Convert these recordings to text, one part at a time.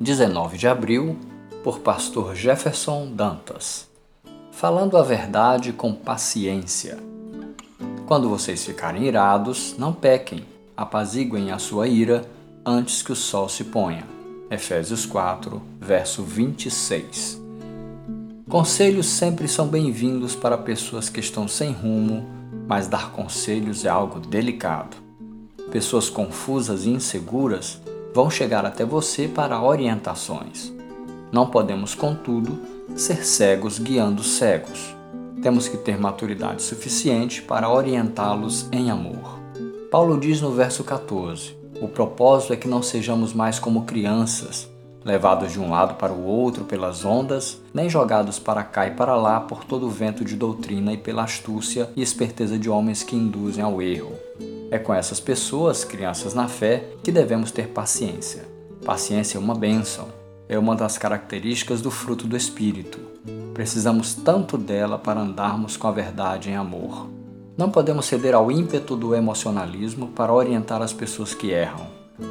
19 de abril, por Pastor Jefferson Dantas. Falando a verdade com paciência. Quando vocês ficarem irados, não pequem, apaziguem a sua ira antes que o sol se ponha. Efésios 4, verso 26. Conselhos sempre são bem-vindos para pessoas que estão sem rumo, mas dar conselhos é algo delicado. Pessoas confusas e inseguras vão chegar até você para orientações. Não podemos, contudo, ser cegos guiando cegos. Temos que ter maturidade suficiente para orientá-los em amor. Paulo diz no verso 14: O propósito é que não sejamos mais como crianças, levados de um lado para o outro pelas ondas, nem jogados para cá e para lá por todo o vento de doutrina e pela astúcia e esperteza de homens que induzem ao erro. É com essas pessoas, crianças na fé, que devemos ter paciência. Paciência é uma bênção, é uma das características do fruto do Espírito. Precisamos tanto dela para andarmos com a verdade em amor. Não podemos ceder ao ímpeto do emocionalismo para orientar as pessoas que erram.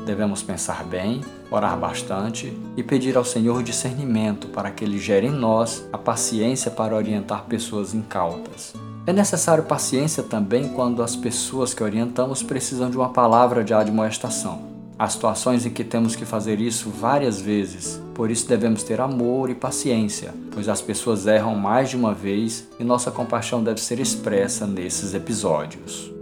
Devemos pensar bem, orar bastante e pedir ao Senhor discernimento para que Ele gere em nós a paciência para orientar pessoas incautas. É necessário paciência também quando as pessoas que orientamos precisam de uma palavra de admoestação. Há situações em que temos que fazer isso várias vezes, por isso devemos ter amor e paciência, pois as pessoas erram mais de uma vez e nossa compaixão deve ser expressa nesses episódios.